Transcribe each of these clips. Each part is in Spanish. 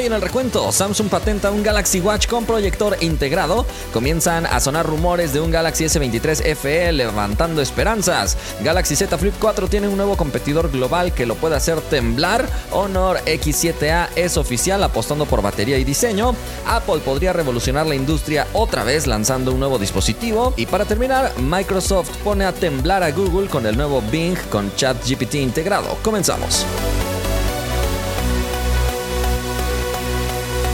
Hoy en el recuento, Samsung patenta un Galaxy Watch con proyector integrado. Comienzan a sonar rumores de un Galaxy S23 FE levantando esperanzas. Galaxy Z Flip 4 tiene un nuevo competidor global que lo puede hacer temblar. Honor X7A es oficial apostando por batería y diseño. Apple podría revolucionar la industria otra vez lanzando un nuevo dispositivo. Y para terminar, Microsoft pone a temblar a Google con el nuevo Bing con ChatGPT integrado. Comenzamos.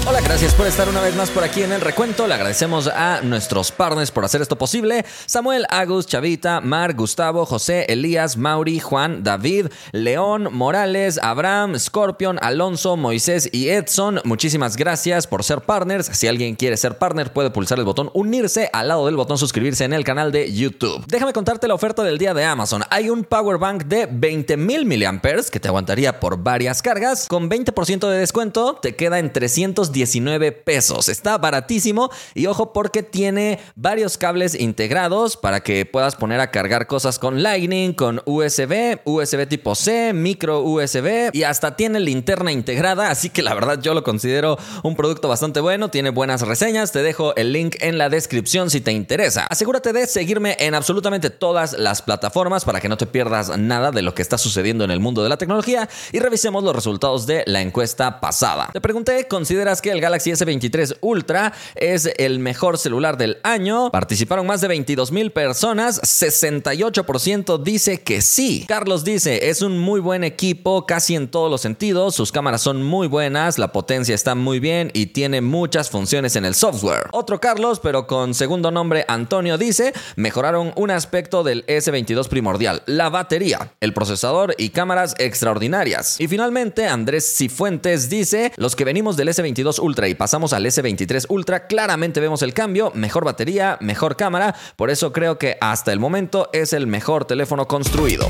Hola, gracias por estar una vez más por aquí en el recuento. Le agradecemos a nuestros partners por hacer esto posible. Samuel, Agus, Chavita, Mar, Gustavo, José, Elías, Mauri, Juan, David, León, Morales, Abraham, Scorpion, Alonso, Moisés y Edson. Muchísimas gracias por ser partners. Si alguien quiere ser partner, puede pulsar el botón unirse al lado del botón suscribirse en el canal de YouTube. Déjame contarte la oferta del día de Amazon. Hay un power bank de 20.000 mAh que te aguantaría por varias cargas. Con 20% de descuento te queda en 310 19 pesos. Está baratísimo y ojo porque tiene varios cables integrados para que puedas poner a cargar cosas con Lightning, con USB, USB tipo C, micro USB y hasta tiene linterna integrada, así que la verdad yo lo considero un producto bastante bueno, tiene buenas reseñas, te dejo el link en la descripción si te interesa. Asegúrate de seguirme en absolutamente todas las plataformas para que no te pierdas nada de lo que está sucediendo en el mundo de la tecnología y revisemos los resultados de la encuesta pasada. Te pregunté, ¿consideras que el Galaxy S23 Ultra es el mejor celular del año. Participaron más de 22 mil personas, 68% dice que sí. Carlos dice, es un muy buen equipo casi en todos los sentidos, sus cámaras son muy buenas, la potencia está muy bien y tiene muchas funciones en el software. Otro Carlos, pero con segundo nombre Antonio, dice, mejoraron un aspecto del S22 primordial, la batería, el procesador y cámaras extraordinarias. Y finalmente, Andrés Cifuentes dice, los que venimos del S22 Ultra y pasamos al S23 Ultra, claramente vemos el cambio, mejor batería, mejor cámara, por eso creo que hasta el momento es el mejor teléfono construido.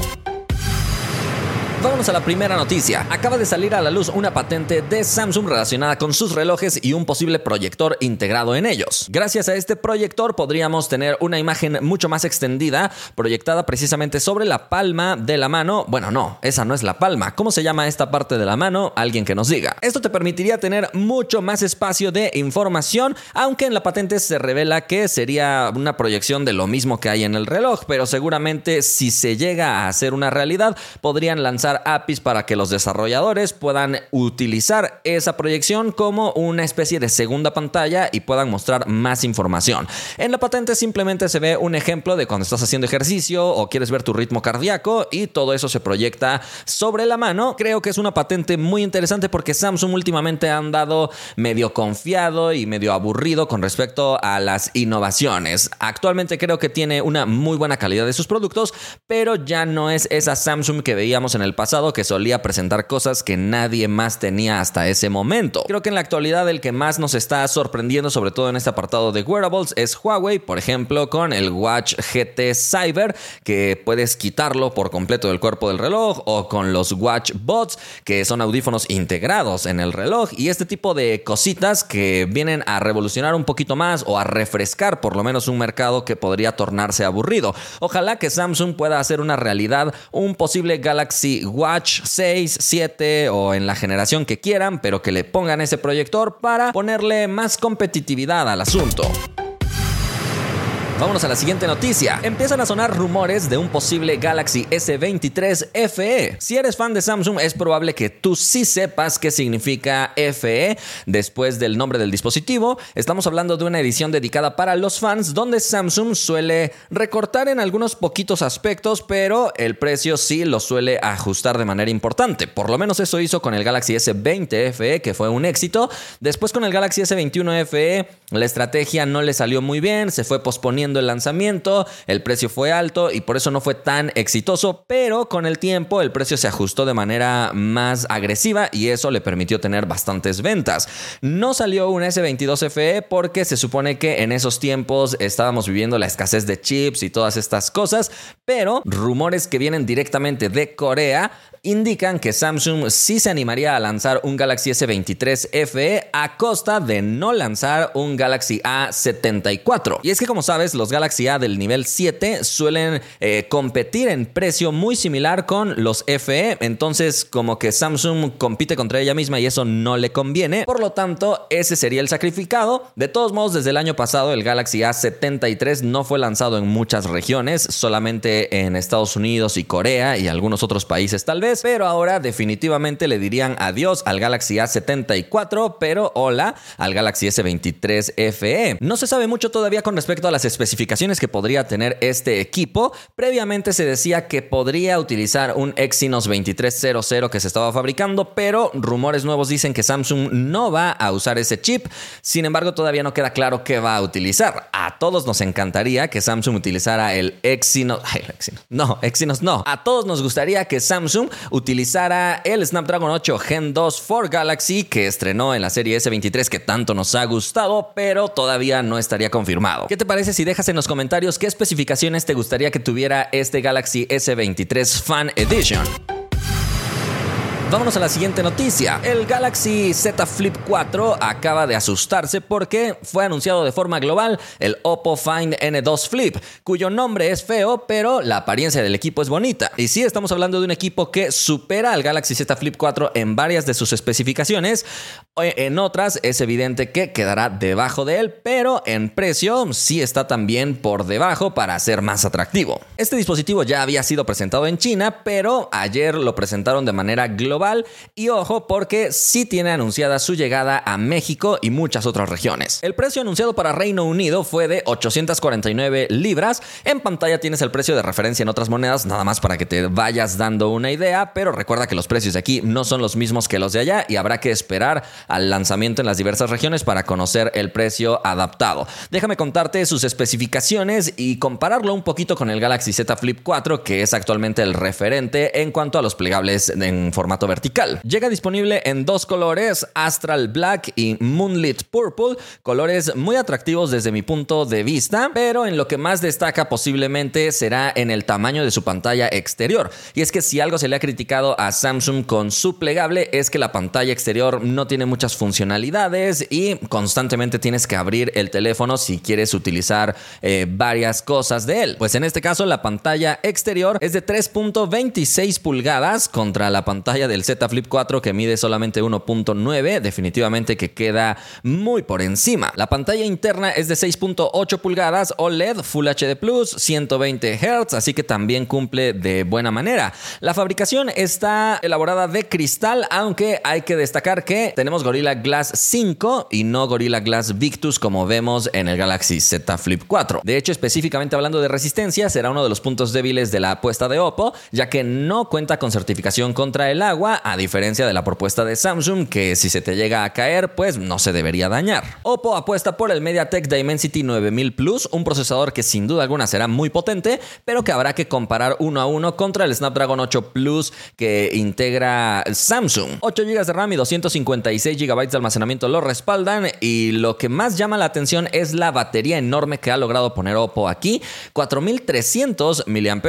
Vámonos a la primera noticia. Acaba de salir a la luz una patente de Samsung relacionada con sus relojes y un posible proyector integrado en ellos. Gracias a este proyector podríamos tener una imagen mucho más extendida, proyectada precisamente sobre la palma de la mano. Bueno, no, esa no es la palma. ¿Cómo se llama esta parte de la mano? Alguien que nos diga. Esto te permitiría tener mucho más espacio de información, aunque en la patente se revela que sería una proyección de lo mismo que hay en el reloj, pero seguramente si se llega a hacer una realidad, podrían lanzar APIs para que los desarrolladores puedan utilizar esa proyección como una especie de segunda pantalla y puedan mostrar más información. En la patente simplemente se ve un ejemplo de cuando estás haciendo ejercicio o quieres ver tu ritmo cardíaco y todo eso se proyecta sobre la mano. Creo que es una patente muy interesante porque Samsung últimamente ha andado medio confiado y medio aburrido con respecto a las innovaciones. Actualmente creo que tiene una muy buena calidad de sus productos, pero ya no es esa Samsung que veíamos en el pasado que solía presentar cosas que nadie más tenía hasta ese momento. Creo que en la actualidad el que más nos está sorprendiendo, sobre todo en este apartado de wearables, es Huawei, por ejemplo, con el Watch GT Cyber, que puedes quitarlo por completo del cuerpo del reloj, o con los Watch Bots, que son audífonos integrados en el reloj, y este tipo de cositas que vienen a revolucionar un poquito más o a refrescar por lo menos un mercado que podría tornarse aburrido. Ojalá que Samsung pueda hacer una realidad un posible Galaxy Watch 6, 7 o en la generación que quieran, pero que le pongan ese proyector para ponerle más competitividad al asunto. Vámonos a la siguiente noticia. Empiezan a sonar rumores de un posible Galaxy S23 FE. Si eres fan de Samsung, es probable que tú sí sepas qué significa FE después del nombre del dispositivo. Estamos hablando de una edición dedicada para los fans donde Samsung suele recortar en algunos poquitos aspectos, pero el precio sí lo suele ajustar de manera importante. Por lo menos eso hizo con el Galaxy S20 FE, que fue un éxito. Después con el Galaxy S21 FE, la estrategia no le salió muy bien, se fue posponiendo el lanzamiento, el precio fue alto y por eso no fue tan exitoso, pero con el tiempo el precio se ajustó de manera más agresiva y eso le permitió tener bastantes ventas. No salió un S22 FE porque se supone que en esos tiempos estábamos viviendo la escasez de chips y todas estas cosas, pero rumores que vienen directamente de Corea indican que Samsung sí se animaría a lanzar un Galaxy S23 FE a costa de no lanzar un Galaxy A74. Y es que como sabes, los Galaxy A del nivel 7 suelen eh, competir en precio muy similar con los FE, entonces como que Samsung compite contra ella misma y eso no le conviene, por lo tanto ese sería el sacrificado. De todos modos, desde el año pasado el Galaxy A73 no fue lanzado en muchas regiones, solamente en Estados Unidos y Corea y algunos otros países tal vez, pero ahora definitivamente le dirían adiós al Galaxy A74, pero hola al Galaxy S23 FE. No se sabe mucho todavía con respecto a las especificaciones que podría tener este equipo. Previamente se decía que podría utilizar un Exynos 2300 que se estaba fabricando, pero rumores nuevos dicen que Samsung no va a usar ese chip. Sin embargo, todavía no queda claro qué va a utilizar. A todos nos encantaría que Samsung utilizara el Exynos. Ay, el Exynos. No, Exynos no. A todos nos gustaría que Samsung utilizara el Snapdragon 8 Gen 2 for Galaxy que estrenó en la serie S23 que tanto nos ha gustado, pero todavía no estaría confirmado. ¿Qué te parece si dejas en los comentarios qué especificaciones te gustaría que tuviera este Galaxy S23 Fan Edition? Vámonos a la siguiente noticia. El Galaxy Z Flip 4 acaba de asustarse porque fue anunciado de forma global el Oppo Find N2 Flip, cuyo nombre es feo, pero la apariencia del equipo es bonita. Y sí, estamos hablando de un equipo que supera al Galaxy Z Flip 4 en varias de sus especificaciones. En otras es evidente que quedará debajo de él, pero en precio sí está también por debajo para ser más atractivo. Este dispositivo ya había sido presentado en China, pero ayer lo presentaron de manera global y ojo porque sí tiene anunciada su llegada a México y muchas otras regiones. El precio anunciado para Reino Unido fue de 849 libras. En pantalla tienes el precio de referencia en otras monedas, nada más para que te vayas dando una idea, pero recuerda que los precios de aquí no son los mismos que los de allá y habrá que esperar al lanzamiento en las diversas regiones para conocer el precio adaptado. Déjame contarte sus especificaciones y compararlo un poquito con el Galaxy Z Flip 4, que es actualmente el referente en cuanto a los plegables en formato vertical. Llega disponible en dos colores, Astral Black y Moonlit Purple, colores muy atractivos desde mi punto de vista, pero en lo que más destaca posiblemente será en el tamaño de su pantalla exterior. Y es que si algo se le ha criticado a Samsung con su plegable es que la pantalla exterior no tiene muchas funcionalidades y constantemente tienes que abrir el teléfono si quieres utilizar eh, varias cosas de él. Pues en este caso la pantalla exterior es de 3.26 pulgadas contra la pantalla de el Z Flip 4 que mide solamente 1.9, definitivamente que queda muy por encima. La pantalla interna es de 6.8 pulgadas OLED Full HD Plus, 120 Hz, así que también cumple de buena manera. La fabricación está elaborada de cristal, aunque hay que destacar que tenemos Gorilla Glass 5 y no Gorilla Glass Victus como vemos en el Galaxy Z Flip 4. De hecho, específicamente hablando de resistencia, será uno de los puntos débiles de la apuesta de Oppo, ya que no cuenta con certificación contra el a diferencia de la propuesta de Samsung, que si se te llega a caer, pues no se debería dañar. Oppo apuesta por el MediaTek Dimensity 9000 Plus, un procesador que sin duda alguna será muy potente, pero que habrá que comparar uno a uno contra el Snapdragon 8 Plus que integra Samsung. 8 GB de RAM y 256 GB de almacenamiento lo respaldan y lo que más llama la atención es la batería enorme que ha logrado poner Oppo aquí, 4300 mAh.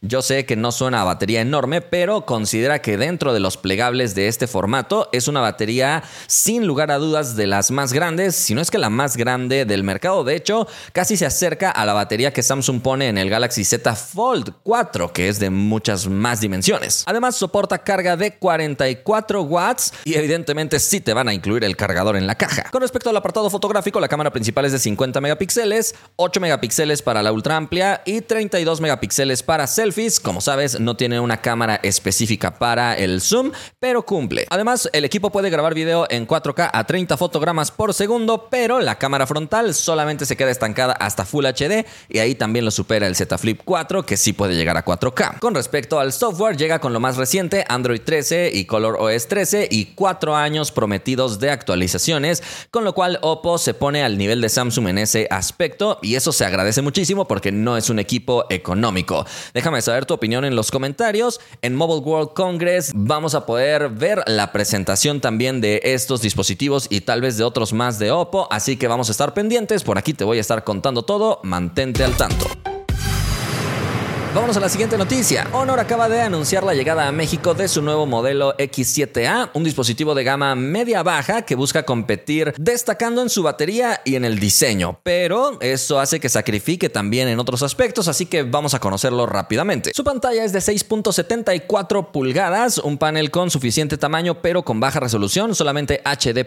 Yo sé que no suena a batería enorme, pero considera que dentro de los plegables de este formato. Es una batería sin lugar a dudas de las más grandes, si no es que la más grande del mercado. De hecho, casi se acerca a la batería que Samsung pone en el Galaxy Z Fold 4, que es de muchas más dimensiones. Además, soporta carga de 44 watts y evidentemente sí te van a incluir el cargador en la caja. Con respecto al apartado fotográfico, la cámara principal es de 50 megapíxeles, 8 megapíxeles para la ultra amplia y 32 megapíxeles para selfies. Como sabes, no tiene una cámara específica para el zoom, pero cumple. Además, el equipo puede grabar video en 4K a 30 fotogramas por segundo, pero la cámara frontal solamente se queda estancada hasta Full HD y ahí también lo supera el Z Flip 4, que sí puede llegar a 4K. Con respecto al software, llega con lo más reciente, Android 13 y Color OS 13 y 4 años prometidos de actualizaciones, con lo cual Oppo se pone al nivel de Samsung en ese aspecto y eso se agradece muchísimo porque no es un equipo económico. Déjame saber tu opinión en los comentarios. En Mobile World Congress vamos a poder ver la presentación también de estos dispositivos y tal vez de otros más de Oppo, así que vamos a estar pendientes, por aquí te voy a estar contando todo, mantente al tanto. Vámonos a la siguiente noticia. Honor acaba de anunciar la llegada a México de su nuevo modelo X7A, un dispositivo de gama media-baja que busca competir destacando en su batería y en el diseño, pero eso hace que sacrifique también en otros aspectos, así que vamos a conocerlo rápidamente. Su pantalla es de 6.74 pulgadas, un panel con suficiente tamaño pero con baja resolución, solamente HD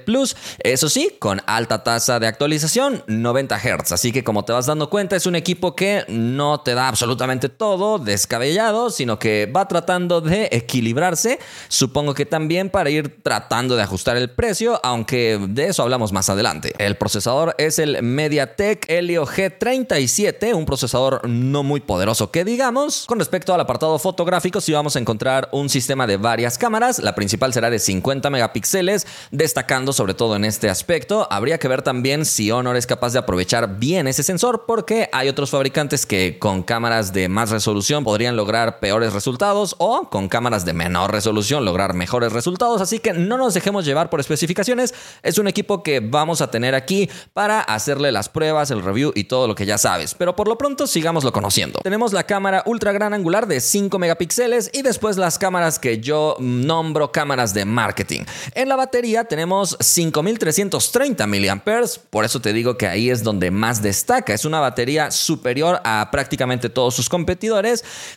eso sí, con alta tasa de actualización, 90 Hz, así que como te vas dando cuenta es un equipo que no te da absolutamente todo descabellado, sino que va tratando de equilibrarse. Supongo que también para ir tratando de ajustar el precio, aunque de eso hablamos más adelante. El procesador es el MediaTek Helio G37, un procesador no muy poderoso que digamos. Con respecto al apartado fotográfico, si vamos a encontrar un sistema de varias cámaras, la principal será de 50 megapíxeles, destacando sobre todo en este aspecto. Habría que ver también si Honor es capaz de aprovechar bien ese sensor, porque hay otros fabricantes que con cámaras de más resolución resolución podrían lograr peores resultados o con cámaras de menor resolución lograr mejores resultados. Así que no nos dejemos llevar por especificaciones. Es un equipo que vamos a tener aquí para hacerle las pruebas, el review y todo lo que ya sabes. Pero por lo pronto sigámoslo conociendo. Tenemos la cámara ultra gran angular de 5 megapíxeles y después las cámaras que yo nombro cámaras de marketing. En la batería tenemos 5330 mAh. Por eso te digo que ahí es donde más destaca. Es una batería superior a prácticamente todos sus competidores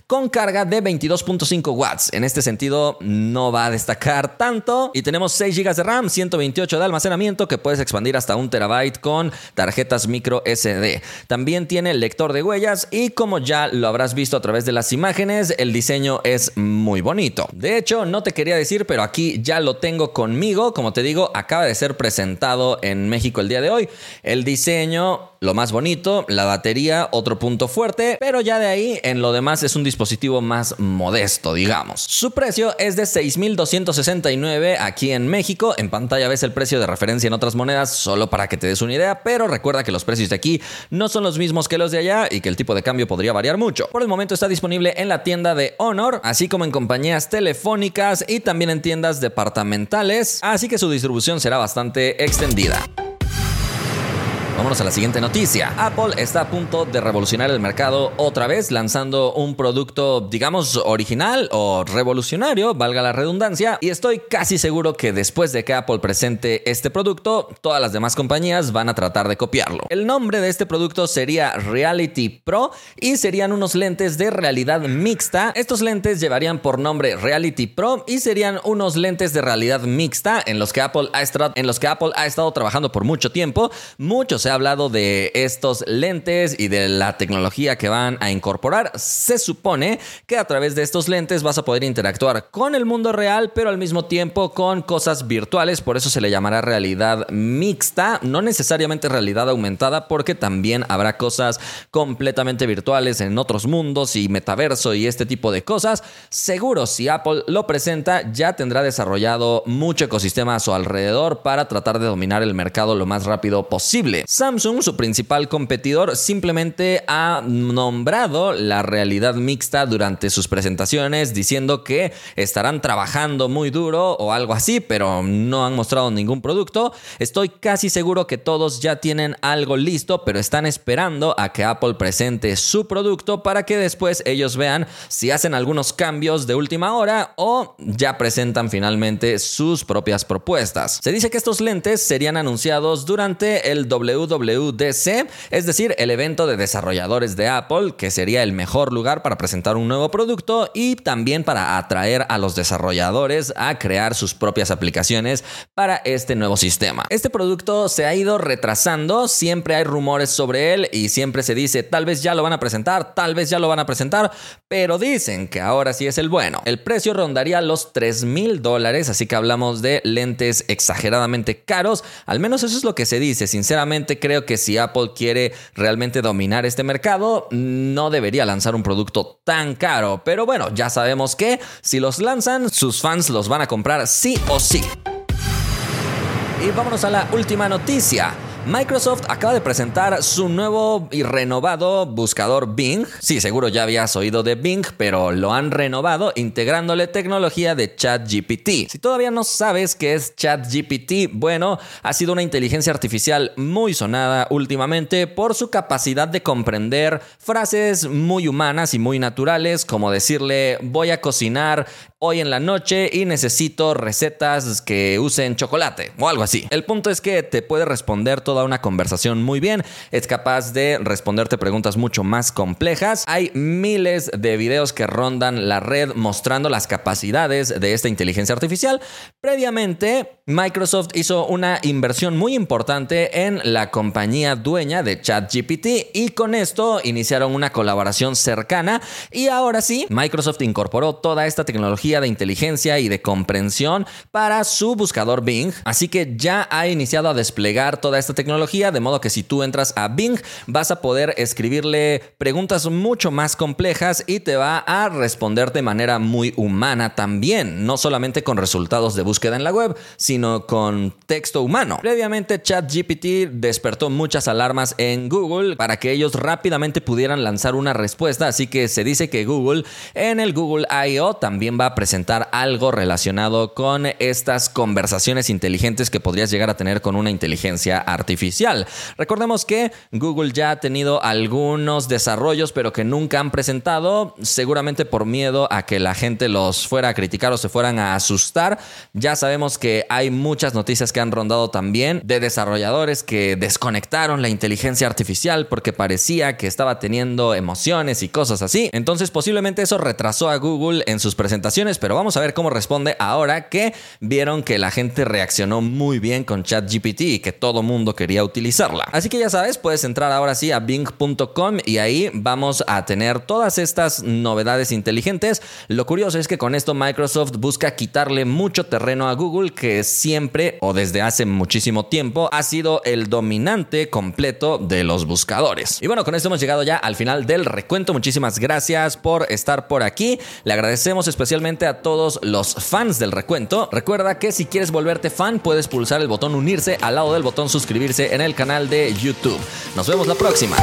con carga de 22.5 watts. En este sentido, no va a destacar tanto. Y tenemos 6 GB de RAM, 128 de almacenamiento que puedes expandir hasta un terabyte con tarjetas micro SD. También tiene lector de huellas y como ya lo habrás visto a través de las imágenes, el diseño es muy bonito. De hecho, no te quería decir, pero aquí ya lo tengo conmigo. Como te digo, acaba de ser presentado en México el día de hoy. El diseño, lo más bonito, la batería, otro punto fuerte, pero ya de ahí en lo demás es un dispositivo más modesto, digamos. Su precio es de 6.269 aquí en México. En pantalla ves el precio de referencia en otras monedas solo para que te des una idea, pero recuerda que los precios de aquí no son los mismos que los de allá y que el tipo de cambio podría variar mucho. Por el momento está disponible en la tienda de Honor, así como en compañías telefónicas y también en tiendas departamentales, así que su distribución será bastante extendida. Vámonos a la siguiente noticia. Apple está a punto de revolucionar el mercado otra vez lanzando un producto, digamos, original o revolucionario, valga la redundancia, y estoy casi seguro que después de que Apple presente este producto, todas las demás compañías van a tratar de copiarlo. El nombre de este producto sería Reality Pro y serían unos lentes de realidad mixta. Estos lentes llevarían por nombre Reality Pro y serían unos lentes de realidad mixta en los que Apple ha en los que Apple ha estado trabajando por mucho tiempo. Muchos ha hablado de estos lentes y de la tecnología que van a incorporar. Se supone que a través de estos lentes vas a poder interactuar con el mundo real, pero al mismo tiempo con cosas virtuales. Por eso se le llamará realidad mixta, no necesariamente realidad aumentada, porque también habrá cosas completamente virtuales en otros mundos y metaverso y este tipo de cosas. Seguro si Apple lo presenta, ya tendrá desarrollado mucho ecosistema a su alrededor para tratar de dominar el mercado lo más rápido posible. Samsung, su principal competidor, simplemente ha nombrado la realidad mixta durante sus presentaciones diciendo que estarán trabajando muy duro o algo así, pero no han mostrado ningún producto. Estoy casi seguro que todos ya tienen algo listo, pero están esperando a que Apple presente su producto para que después ellos vean si hacen algunos cambios de última hora o ya presentan finalmente sus propias propuestas. Se dice que estos lentes serían anunciados durante el W WDC, es decir, el evento de desarrolladores de Apple, que sería el mejor lugar para presentar un nuevo producto y también para atraer a los desarrolladores a crear sus propias aplicaciones para este nuevo sistema. Este producto se ha ido retrasando, siempre hay rumores sobre él y siempre se dice tal vez ya lo van a presentar, tal vez ya lo van a presentar, pero dicen que ahora sí es el bueno. El precio rondaría los 3 mil dólares, así que hablamos de lentes exageradamente caros, al menos eso es lo que se dice, sinceramente creo que si Apple quiere realmente dominar este mercado, no debería lanzar un producto tan caro. Pero bueno, ya sabemos que si los lanzan, sus fans los van a comprar sí o sí. Y vámonos a la última noticia. Microsoft acaba de presentar su nuevo y renovado buscador Bing. Sí, seguro ya habías oído de Bing, pero lo han renovado integrándole tecnología de ChatGPT. Si todavía no sabes qué es ChatGPT, bueno, ha sido una inteligencia artificial muy sonada últimamente por su capacidad de comprender frases muy humanas y muy naturales, como decirle voy a cocinar hoy en la noche y necesito recetas que usen chocolate o algo así. El punto es que te puede responder toda una conversación muy bien, es capaz de responderte preguntas mucho más complejas. Hay miles de videos que rondan la red mostrando las capacidades de esta inteligencia artificial. Previamente, Microsoft hizo una inversión muy importante en la compañía dueña de ChatGPT y con esto iniciaron una colaboración cercana y ahora sí, Microsoft incorporó toda esta tecnología de inteligencia y de comprensión para su buscador Bing. Así que ya ha iniciado a desplegar toda esta tecnología, de modo que si tú entras a Bing vas a poder escribirle preguntas mucho más complejas y te va a responder de manera muy humana también, no solamente con resultados de búsqueda en la web, sino con texto humano. Previamente ChatGPT despertó muchas alarmas en Google para que ellos rápidamente pudieran lanzar una respuesta, así que se dice que Google en el Google I.O. también va a presentar algo relacionado con estas conversaciones inteligentes que podrías llegar a tener con una inteligencia artificial. Recordemos que Google ya ha tenido algunos desarrollos, pero que nunca han presentado, seguramente por miedo a que la gente los fuera a criticar o se fueran a asustar. Ya sabemos que hay muchas noticias que han rondado también de desarrolladores que desconectaron la inteligencia artificial porque parecía que estaba teniendo emociones y cosas así. Entonces posiblemente eso retrasó a Google en sus presentaciones pero vamos a ver cómo responde ahora que vieron que la gente reaccionó muy bien con ChatGPT y que todo mundo quería utilizarla. Así que ya sabes, puedes entrar ahora sí a bing.com y ahí vamos a tener todas estas novedades inteligentes. Lo curioso es que con esto Microsoft busca quitarle mucho terreno a Google que siempre o desde hace muchísimo tiempo ha sido el dominante completo de los buscadores. Y bueno, con esto hemos llegado ya al final del recuento. Muchísimas gracias por estar por aquí. Le agradecemos especialmente a todos los fans del recuento. Recuerda que si quieres volverte fan, puedes pulsar el botón unirse al lado del botón suscribirse en el canal de YouTube. Nos vemos la próxima.